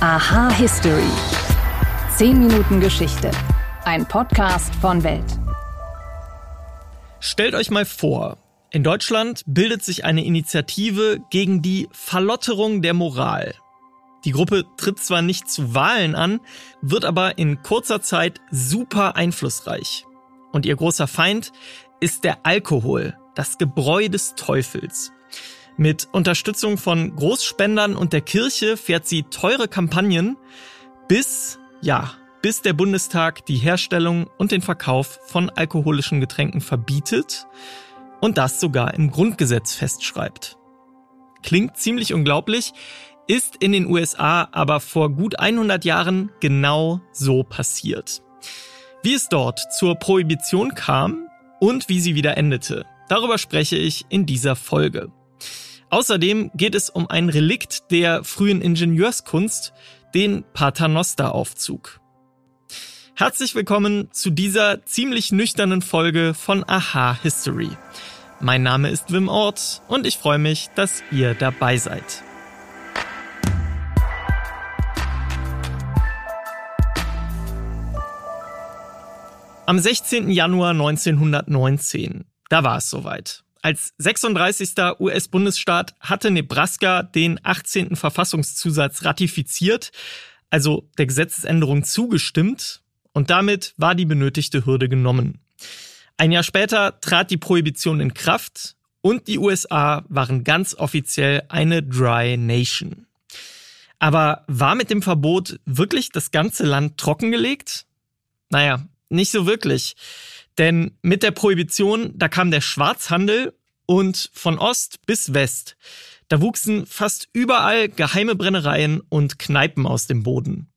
Aha History. 10 Minuten Geschichte. Ein Podcast von Welt. Stellt euch mal vor, in Deutschland bildet sich eine Initiative gegen die Verlotterung der Moral. Die Gruppe tritt zwar nicht zu Wahlen an, wird aber in kurzer Zeit super einflussreich. Und ihr großer Feind ist der Alkohol, das Gebräu des Teufels. Mit Unterstützung von Großspendern und der Kirche fährt sie teure Kampagnen, bis, ja, bis der Bundestag die Herstellung und den Verkauf von alkoholischen Getränken verbietet und das sogar im Grundgesetz festschreibt. Klingt ziemlich unglaublich, ist in den USA aber vor gut 100 Jahren genau so passiert. Wie es dort zur Prohibition kam und wie sie wieder endete, darüber spreche ich in dieser Folge. Außerdem geht es um ein Relikt der frühen Ingenieurskunst, den Paternosteraufzug. Herzlich willkommen zu dieser ziemlich nüchternen Folge von Aha History. Mein Name ist Wim Ort und ich freue mich, dass ihr dabei seid. Am 16. Januar 1919, da war es soweit. Als 36. US-Bundesstaat hatte Nebraska den 18. Verfassungszusatz ratifiziert, also der Gesetzesänderung zugestimmt, und damit war die benötigte Hürde genommen. Ein Jahr später trat die Prohibition in Kraft und die USA waren ganz offiziell eine Dry Nation. Aber war mit dem Verbot wirklich das ganze Land trockengelegt? Naja, nicht so wirklich. Denn mit der Prohibition, da kam der Schwarzhandel und von Ost bis West. Da wuchsen fast überall geheime Brennereien und Kneipen aus dem Boden.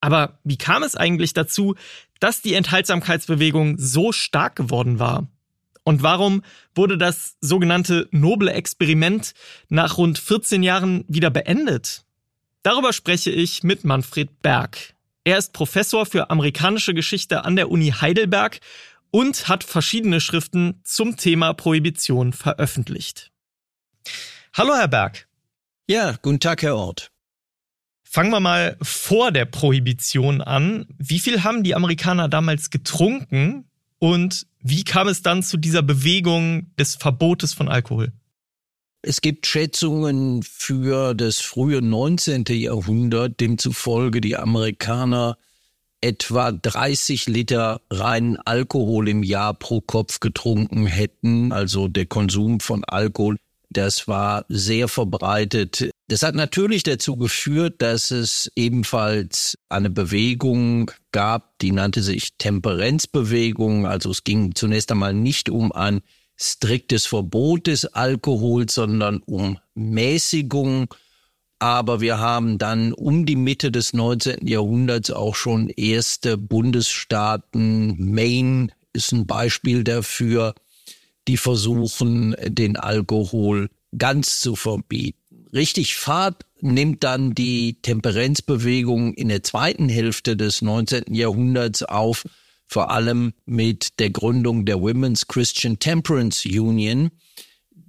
Aber wie kam es eigentlich dazu, dass die Enthaltsamkeitsbewegung so stark geworden war? Und warum wurde das sogenannte noble Experiment nach rund 14 Jahren wieder beendet? Darüber spreche ich mit Manfred Berg. Er ist Professor für amerikanische Geschichte an der Uni Heidelberg und hat verschiedene Schriften zum Thema Prohibition veröffentlicht. Hallo, Herr Berg. Ja, guten Tag, Herr Ort. Fangen wir mal vor der Prohibition an. Wie viel haben die Amerikaner damals getrunken und wie kam es dann zu dieser Bewegung des Verbotes von Alkohol? Es gibt Schätzungen für das frühe 19. Jahrhundert, demzufolge die Amerikaner etwa 30 Liter reinen Alkohol im Jahr pro Kopf getrunken hätten. Also der Konsum von Alkohol, das war sehr verbreitet. Das hat natürlich dazu geführt, dass es ebenfalls eine Bewegung gab, die nannte sich Temperenzbewegung. Also es ging zunächst einmal nicht um ein striktes Verbot des Alkohols, sondern um Mäßigung aber wir haben dann um die Mitte des 19. Jahrhunderts auch schon erste Bundesstaaten, Maine ist ein Beispiel dafür, die versuchen, den Alkohol ganz zu verbieten. Richtig Fahrt nimmt dann die Temperenzbewegung in der zweiten Hälfte des 19. Jahrhunderts auf, vor allem mit der Gründung der Women's Christian Temperance Union,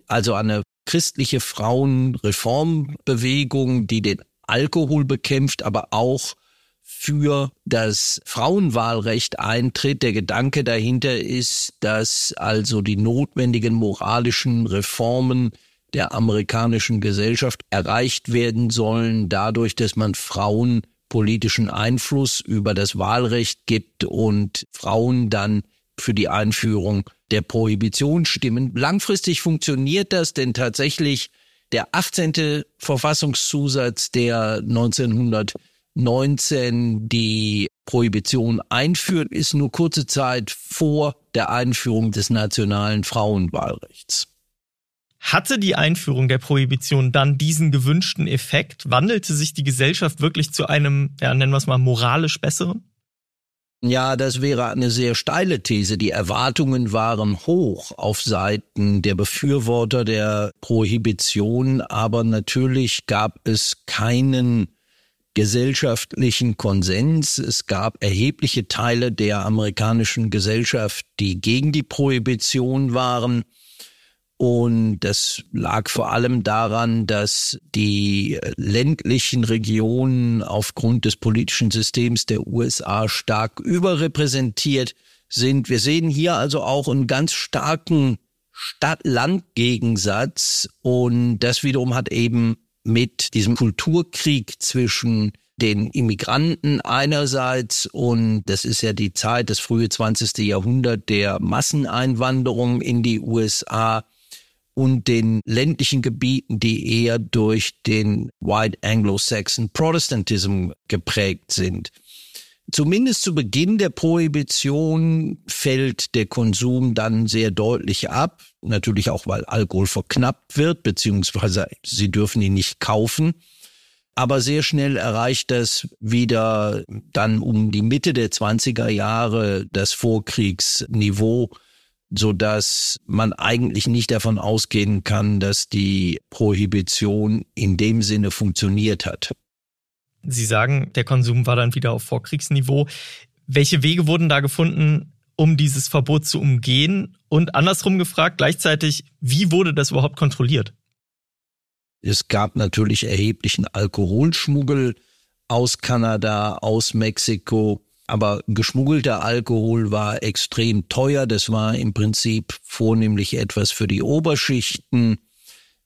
also eine christliche Frauenreformbewegung, die den Alkohol bekämpft, aber auch für das Frauenwahlrecht eintritt. Der Gedanke dahinter ist, dass also die notwendigen moralischen Reformen der amerikanischen Gesellschaft erreicht werden sollen, dadurch, dass man Frauen politischen Einfluss über das Wahlrecht gibt und Frauen dann für die Einführung der Prohibition stimmen. Langfristig funktioniert das, denn tatsächlich der 18. Verfassungszusatz, der 1919 die Prohibition einführt, ist nur kurze Zeit vor der Einführung des nationalen Frauenwahlrechts. Hatte die Einführung der Prohibition dann diesen gewünschten Effekt? Wandelte sich die Gesellschaft wirklich zu einem, ja, nennen wir es mal, moralisch besseren? Ja, das wäre eine sehr steile These. Die Erwartungen waren hoch auf Seiten der Befürworter der Prohibition, aber natürlich gab es keinen gesellschaftlichen Konsens. Es gab erhebliche Teile der amerikanischen Gesellschaft, die gegen die Prohibition waren. Und das lag vor allem daran, dass die ländlichen Regionen aufgrund des politischen Systems der USA stark überrepräsentiert sind. Wir sehen hier also auch einen ganz starken Stadt-Land-Gegensatz und das wiederum hat eben mit diesem Kulturkrieg zwischen den Immigranten einerseits und das ist ja die Zeit, das frühe 20. Jahrhundert der Masseneinwanderung in die USA und den ländlichen Gebieten, die eher durch den White Anglo-Saxon Protestantism geprägt sind. Zumindest zu Beginn der Prohibition fällt der Konsum dann sehr deutlich ab. Natürlich auch, weil Alkohol verknappt wird, beziehungsweise sie dürfen ihn nicht kaufen. Aber sehr schnell erreicht das wieder dann um die Mitte der 20er Jahre das Vorkriegsniveau, so dass man eigentlich nicht davon ausgehen kann, dass die Prohibition in dem Sinne funktioniert hat. Sie sagen, der Konsum war dann wieder auf Vorkriegsniveau. Welche Wege wurden da gefunden, um dieses Verbot zu umgehen? Und andersrum gefragt, gleichzeitig, wie wurde das überhaupt kontrolliert? Es gab natürlich erheblichen Alkoholschmuggel aus Kanada, aus Mexiko. Aber geschmuggelter Alkohol war extrem teuer. Das war im Prinzip vornehmlich etwas für die Oberschichten.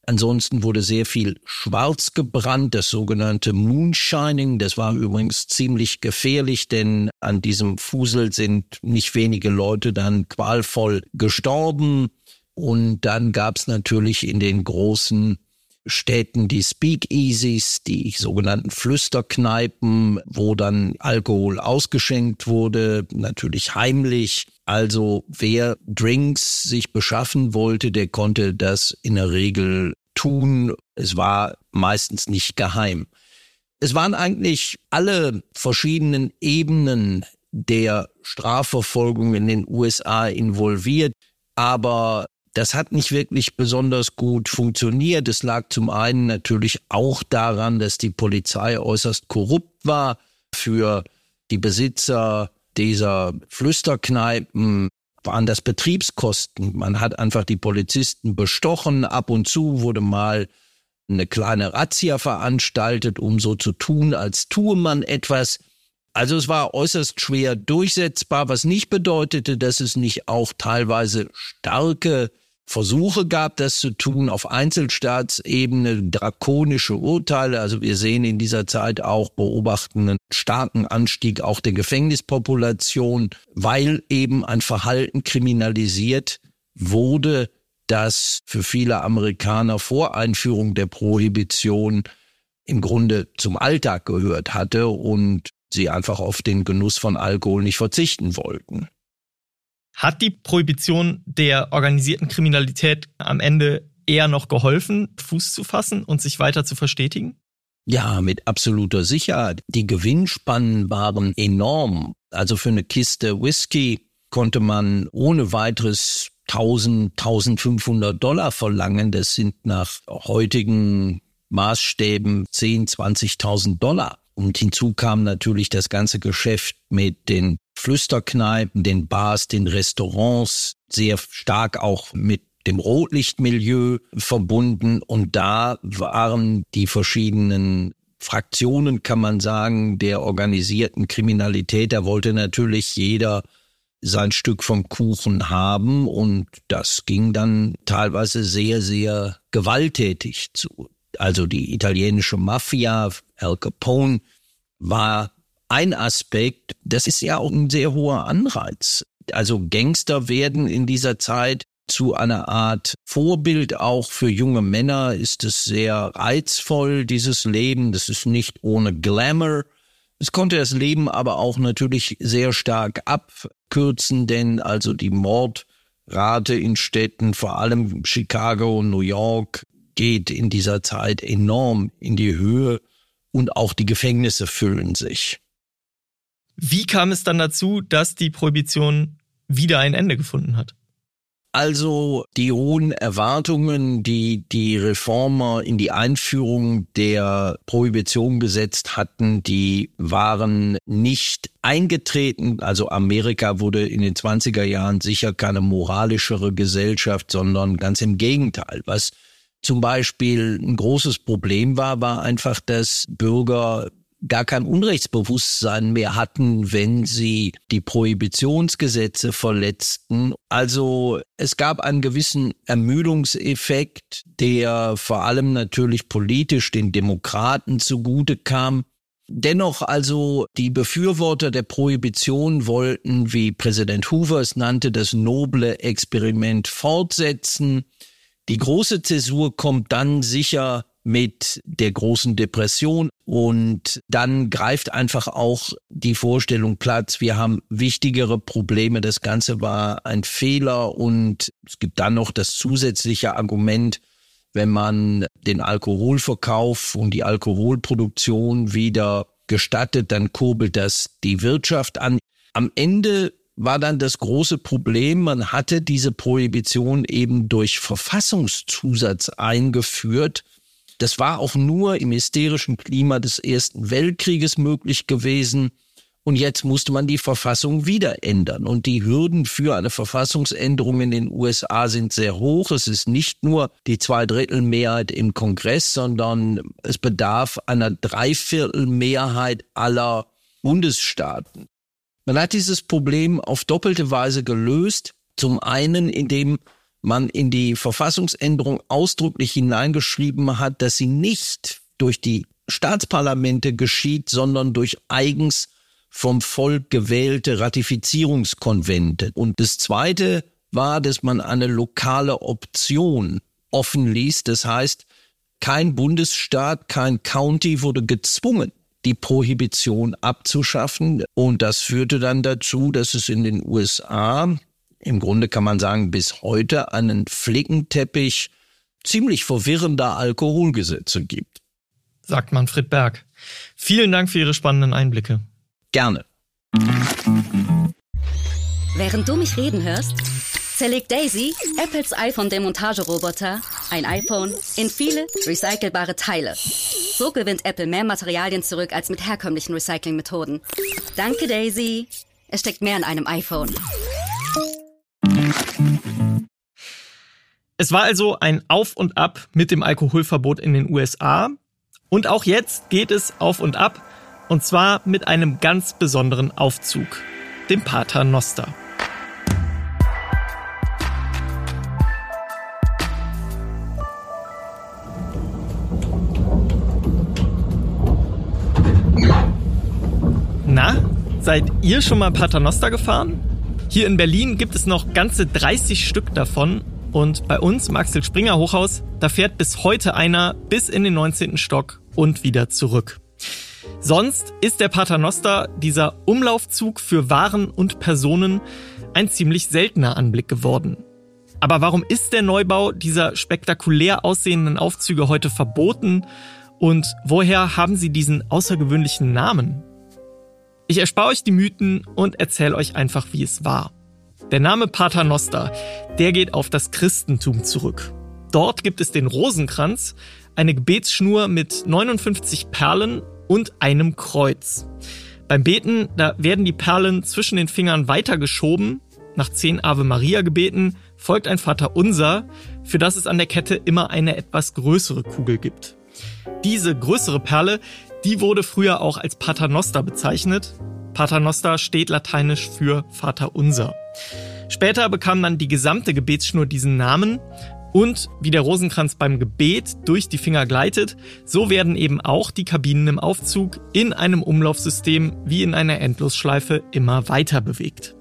Ansonsten wurde sehr viel schwarz gebrannt, das sogenannte Moonshining. Das war übrigens ziemlich gefährlich, denn an diesem Fusel sind nicht wenige Leute dann qualvoll gestorben. Und dann gab es natürlich in den großen Städten die Speakeasies, die sogenannten Flüsterkneipen, wo dann Alkohol ausgeschenkt wurde, natürlich heimlich. Also wer Drinks sich beschaffen wollte, der konnte das in der Regel tun. Es war meistens nicht geheim. Es waren eigentlich alle verschiedenen Ebenen der Strafverfolgung in den USA involviert, aber das hat nicht wirklich besonders gut funktioniert. Es lag zum einen natürlich auch daran, dass die Polizei äußerst korrupt war. Für die Besitzer dieser Flüsterkneipen waren das Betriebskosten. Man hat einfach die Polizisten bestochen. Ab und zu wurde mal eine kleine Razzia veranstaltet, um so zu tun, als tue man etwas. Also es war äußerst schwer durchsetzbar, was nicht bedeutete, dass es nicht auch teilweise starke Versuche gab, das zu tun auf Einzelstaatsebene, drakonische Urteile. Also wir sehen in dieser Zeit auch beobachten einen starken Anstieg auch der Gefängnispopulation, weil eben ein Verhalten kriminalisiert wurde, das für viele Amerikaner vor Einführung der Prohibition im Grunde zum Alltag gehört hatte und sie einfach auf den Genuss von Alkohol nicht verzichten wollten. Hat die Prohibition der organisierten Kriminalität am Ende eher noch geholfen, Fuß zu fassen und sich weiter zu verstetigen? Ja, mit absoluter Sicherheit. Die Gewinnspannen waren enorm. Also für eine Kiste Whisky konnte man ohne weiteres 1000, 1500 Dollar verlangen. Das sind nach heutigen Maßstäben 10, 20.000 Dollar. Und hinzu kam natürlich das ganze Geschäft mit den Flüsterkneipen, den Bars, den Restaurants, sehr stark auch mit dem Rotlichtmilieu verbunden. Und da waren die verschiedenen Fraktionen, kann man sagen, der organisierten Kriminalität. Da wollte natürlich jeder sein Stück vom Kuchen haben und das ging dann teilweise sehr, sehr gewalttätig zu. Also die italienische Mafia, Al Capone, war ein Aspekt, das ist ja auch ein sehr hoher Anreiz. Also Gangster werden in dieser Zeit zu einer Art Vorbild auch für junge Männer ist es sehr reizvoll, dieses Leben. Das ist nicht ohne Glamour. Es konnte das Leben aber auch natürlich sehr stark abkürzen, denn also die Mordrate in Städten, vor allem Chicago und New York, geht in dieser Zeit enorm in die Höhe und auch die Gefängnisse füllen sich. Wie kam es dann dazu, dass die Prohibition wieder ein Ende gefunden hat? Also die hohen Erwartungen, die die Reformer in die Einführung der Prohibition gesetzt hatten, die waren nicht eingetreten. Also Amerika wurde in den 20er Jahren sicher keine moralischere Gesellschaft, sondern ganz im Gegenteil. Was zum Beispiel ein großes Problem war, war einfach, dass Bürger gar kein Unrechtsbewusstsein mehr hatten, wenn sie die Prohibitionsgesetze verletzten. Also es gab einen gewissen Ermüdungseffekt, der vor allem natürlich politisch den Demokraten zugute kam. Dennoch also die Befürworter der Prohibition wollten, wie Präsident Hoover es nannte, das noble Experiment fortsetzen. Die große Zäsur kommt dann sicher mit der großen Depression. Und dann greift einfach auch die Vorstellung Platz, wir haben wichtigere Probleme, das Ganze war ein Fehler. Und es gibt dann noch das zusätzliche Argument, wenn man den Alkoholverkauf und die Alkoholproduktion wieder gestattet, dann kurbelt das die Wirtschaft an. Am Ende war dann das große Problem, man hatte diese Prohibition eben durch Verfassungszusatz eingeführt, das war auch nur im hysterischen Klima des Ersten Weltkrieges möglich gewesen. Und jetzt musste man die Verfassung wieder ändern. Und die Hürden für eine Verfassungsänderung in den USA sind sehr hoch. Es ist nicht nur die Zweidrittelmehrheit im Kongress, sondern es bedarf einer Dreiviertelmehrheit aller Bundesstaaten. Man hat dieses Problem auf doppelte Weise gelöst. Zum einen, indem man in die Verfassungsänderung ausdrücklich hineingeschrieben hat, dass sie nicht durch die Staatsparlamente geschieht, sondern durch eigens vom Volk gewählte Ratifizierungskonvente. Und das Zweite war, dass man eine lokale Option offen ließ. Das heißt, kein Bundesstaat, kein County wurde gezwungen, die Prohibition abzuschaffen. Und das führte dann dazu, dass es in den USA im Grunde kann man sagen, bis heute einen Flickenteppich ziemlich verwirrender Alkoholgesetze gibt. Sagt Manfred Berg. Vielen Dank für Ihre spannenden Einblicke. Gerne. Während du mich reden hörst, zerlegt Daisy, Apples iPhone-Demontageroboter, ein iPhone in viele recycelbare Teile. So gewinnt Apple mehr Materialien zurück als mit herkömmlichen Recyclingmethoden. Danke, Daisy. Es steckt mehr in einem iPhone. Es war also ein Auf und Ab mit dem Alkoholverbot in den USA. Und auch jetzt geht es auf und ab. Und zwar mit einem ganz besonderen Aufzug, dem Pater Noster. Na, seid ihr schon mal Paternoster gefahren? Hier in Berlin gibt es noch ganze 30 Stück davon und bei uns im Axel Springer Hochhaus, da fährt bis heute einer bis in den 19. Stock und wieder zurück. Sonst ist der Paternoster, dieser Umlaufzug für Waren und Personen, ein ziemlich seltener Anblick geworden. Aber warum ist der Neubau dieser spektakulär aussehenden Aufzüge heute verboten und woher haben sie diesen außergewöhnlichen Namen? Ich erspare euch die Mythen und erzähle euch einfach, wie es war. Der Name Paternoster, der geht auf das Christentum zurück. Dort gibt es den Rosenkranz, eine Gebetsschnur mit 59 Perlen und einem Kreuz. Beim Beten, da werden die Perlen zwischen den Fingern weitergeschoben. Nach zehn Ave Maria gebeten folgt ein Vater Unser, für das es an der Kette immer eine etwas größere Kugel gibt. Diese größere Perle, die wurde früher auch als Paternoster bezeichnet. Paternoster steht lateinisch für Vater Unser. Später bekam dann die gesamte Gebetsschnur diesen Namen und wie der Rosenkranz beim Gebet durch die Finger gleitet, so werden eben auch die Kabinen im Aufzug in einem Umlaufsystem wie in einer Endlosschleife immer weiter bewegt.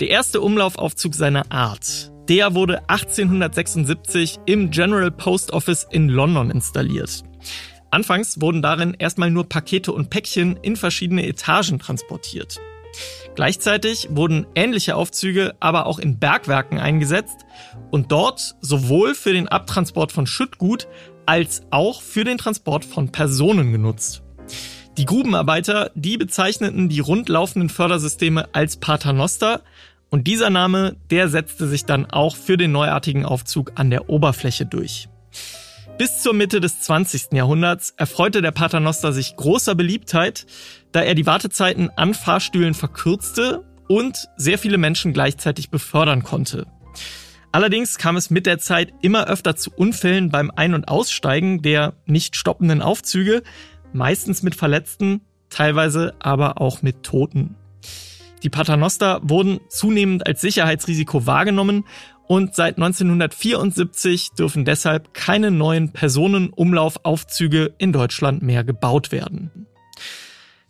Der erste Umlaufaufzug seiner Art, der wurde 1876 im General Post Office in London installiert. Anfangs wurden darin erstmal nur Pakete und Päckchen in verschiedene Etagen transportiert. Gleichzeitig wurden ähnliche Aufzüge aber auch in Bergwerken eingesetzt und dort sowohl für den Abtransport von Schüttgut als auch für den Transport von Personen genutzt. Die Grubenarbeiter, die bezeichneten die rundlaufenden Fördersysteme als Paternoster Und dieser Name, der setzte sich dann auch für den neuartigen Aufzug an der Oberfläche durch. Bis zur Mitte des 20. Jahrhunderts erfreute der Paternoster sich großer Beliebtheit, da er die Wartezeiten an Fahrstühlen verkürzte und sehr viele Menschen gleichzeitig befördern konnte. Allerdings kam es mit der Zeit immer öfter zu Unfällen beim Ein- und Aussteigen der nicht stoppenden Aufzüge, meistens mit Verletzten, teilweise aber auch mit Toten. Die Paternoster wurden zunehmend als Sicherheitsrisiko wahrgenommen und seit 1974 dürfen deshalb keine neuen Personenumlaufaufzüge in Deutschland mehr gebaut werden.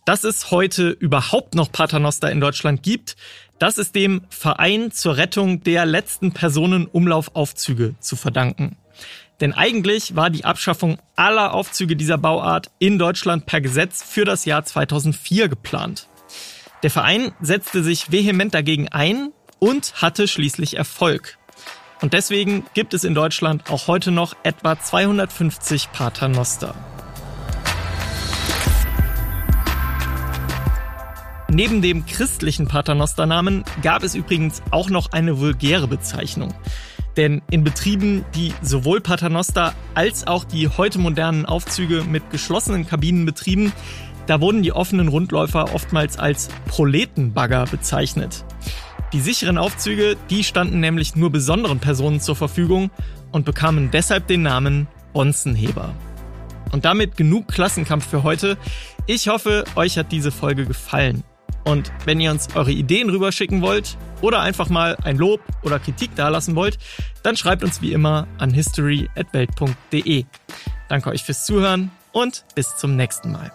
Dass es heute überhaupt noch Paternoster in Deutschland gibt, das ist dem Verein zur Rettung der letzten Personenumlaufaufzüge zu verdanken. Denn eigentlich war die Abschaffung aller Aufzüge dieser Bauart in Deutschland per Gesetz für das Jahr 2004 geplant. Der Verein setzte sich vehement dagegen ein und hatte schließlich Erfolg. Und deswegen gibt es in Deutschland auch heute noch etwa 250 Paternoster. Neben dem christlichen Paternosternamen gab es übrigens auch noch eine vulgäre Bezeichnung. Denn in Betrieben, die sowohl Paternoster als auch die heute modernen Aufzüge mit geschlossenen Kabinen betrieben, da wurden die offenen Rundläufer oftmals als Proletenbagger bezeichnet. Die sicheren Aufzüge, die standen nämlich nur besonderen Personen zur Verfügung und bekamen deshalb den Namen Bonzenheber. Und damit genug Klassenkampf für heute. Ich hoffe, euch hat diese Folge gefallen. Und wenn ihr uns eure Ideen rüberschicken wollt oder einfach mal ein Lob oder Kritik dalassen wollt, dann schreibt uns wie immer an history@welt.de. Danke euch fürs Zuhören und bis zum nächsten Mal.